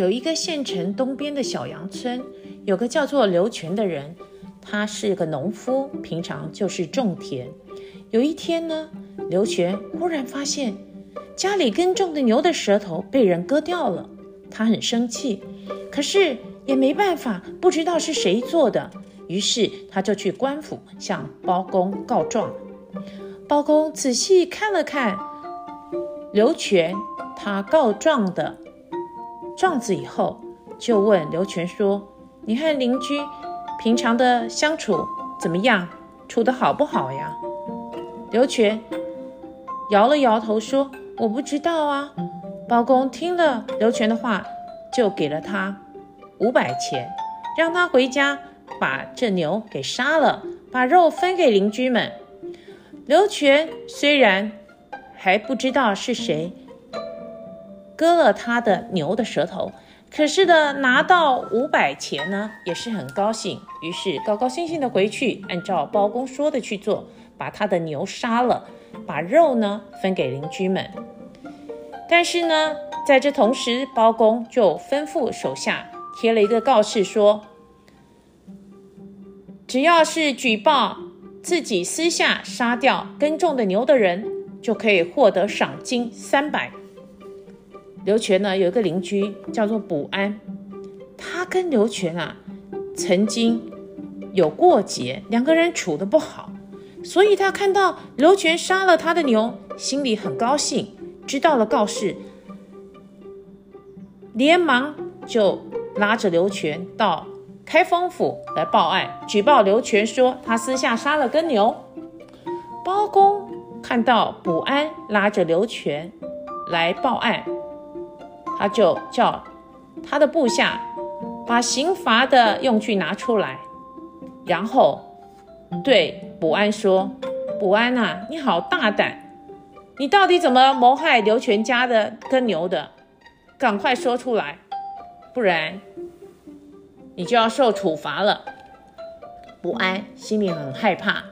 有一个县城东边的小阳村，有个叫做刘全的人，他是个农夫，平常就是种田。有一天呢，刘全忽然发现家里耕种的牛的舌头被人割掉了，他很生气，可是也没办法，不知道是谁做的，于是他就去官府向包公告状。包公仔细看了看刘全他告状的状子以后，就问刘全说：“你和邻居平常的相处怎么样？处得好不好呀？”刘全摇了摇头说：“我不知道啊。”包公听了刘全的话，就给了他五百钱，让他回家把这牛给杀了，把肉分给邻居们。刘全虽然还不知道是谁割了他的牛的舌头，可是的拿到五百钱呢，也是很高兴，于是高高兴兴的回去，按照包公说的去做，把他的牛杀了，把肉呢分给邻居们。但是呢，在这同时，包公就吩咐手下贴了一个告示说，只要是举报自己私下杀掉耕种的牛的人，就可以获得赏金三百。刘全呢，有一个邻居叫做卜安，他跟刘全啊曾经有过节，两个人处得不好，所以他看到刘全杀了他的牛，心里很高兴，知道了告示，连忙就拉着刘全到开封府来报案，举报刘全说他私下杀了耕牛。包公看到卜安拉着刘全来报案。他就叫他的部下把刑罚的用具拿出来，然后对卜安说：“卜安啊，你好大胆！你到底怎么谋害刘全家的耕牛的？赶快说出来，不然你就要受处罚了。”卜安心里很害怕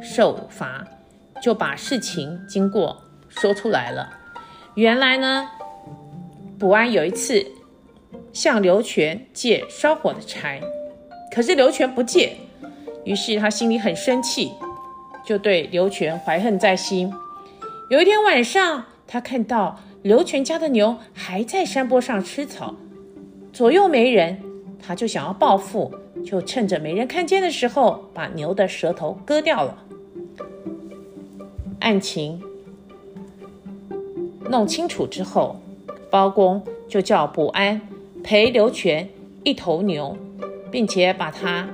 受罚，就把事情经过说出来了。原来呢。卜安有一次向刘全借烧火的柴，可是刘全不借，于是他心里很生气，就对刘全怀恨在心。有一天晚上，他看到刘全家的牛还在山坡上吃草，左右没人，他就想要报复，就趁着没人看见的时候，把牛的舌头割掉了。案情弄清楚之后。包公就叫卜安赔刘全一头牛，并且把他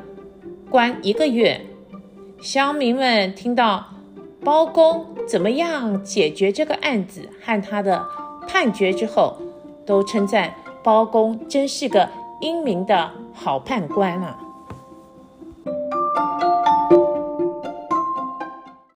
关一个月。乡民们听到包公怎么样解决这个案子和他的判决之后，都称赞包公真是个英明的好判官啊。